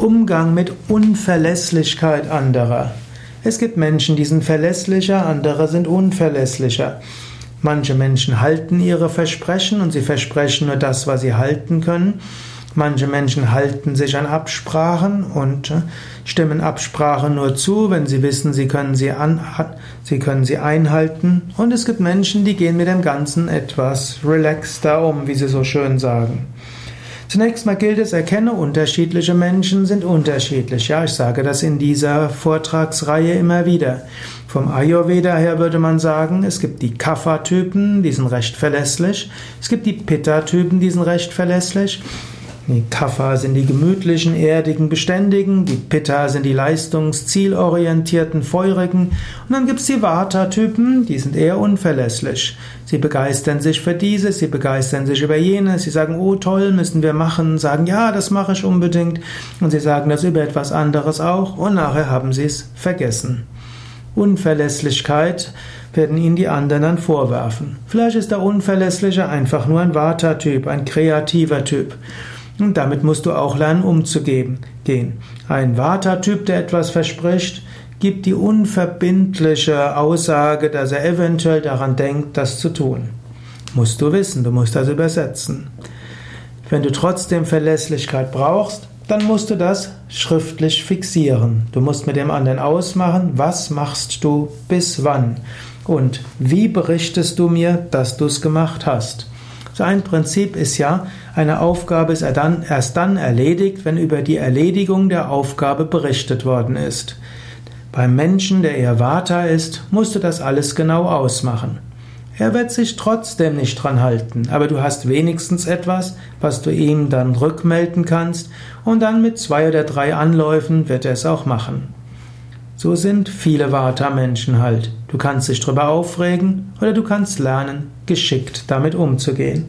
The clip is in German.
Umgang mit Unverlässlichkeit anderer. Es gibt Menschen, die sind verlässlicher, andere sind unverlässlicher. Manche Menschen halten ihre Versprechen und sie versprechen nur das, was sie halten können. Manche Menschen halten sich an Absprachen und äh, stimmen Absprachen nur zu, wenn sie wissen, sie können sie, an, sie können sie einhalten. Und es gibt Menschen, die gehen mit dem Ganzen etwas relaxter um, wie sie so schön sagen. Zunächst mal gilt es, erkenne, unterschiedliche Menschen sind unterschiedlich. Ja, ich sage das in dieser Vortragsreihe immer wieder. Vom Ayurveda her würde man sagen, es gibt die Kapha-Typen, die sind recht verlässlich. Es gibt die Pitta-Typen, die sind recht verlässlich. Die Kapha sind die gemütlichen, erdigen, beständigen, die Pitta sind die leistungszielorientierten, feurigen und dann gibt es die Vata-Typen, die sind eher unverlässlich. Sie begeistern sich für dieses, sie begeistern sich über jenes, sie sagen, oh toll, müssen wir machen, sagen, ja, das mache ich unbedingt und sie sagen das über etwas anderes auch und nachher haben sie es vergessen. Unverlässlichkeit werden ihnen die anderen dann vorwerfen. Vielleicht ist der Unverlässliche einfach nur ein Vata-Typ, ein kreativer Typ. Und damit musst du auch lernen, umzugehen. Ein Vata-Typ, der etwas verspricht, gibt die unverbindliche Aussage, dass er eventuell daran denkt, das zu tun. Musst du wissen, du musst das übersetzen. Wenn du trotzdem Verlässlichkeit brauchst, dann musst du das schriftlich fixieren. Du musst mit dem anderen ausmachen, was machst du bis wann und wie berichtest du mir, dass du es gemacht hast. So ein Prinzip ist ja, eine Aufgabe ist erst dann erledigt, wenn über die Erledigung der Aufgabe berichtet worden ist. Beim Menschen, der eher Vata ist, musst du das alles genau ausmachen. Er wird sich trotzdem nicht dran halten, aber du hast wenigstens etwas, was du ihm dann rückmelden kannst, und dann mit zwei oder drei Anläufen wird er es auch machen. So sind viele Vata-Menschen halt. Du kannst dich drüber aufregen oder du kannst lernen, geschickt damit umzugehen.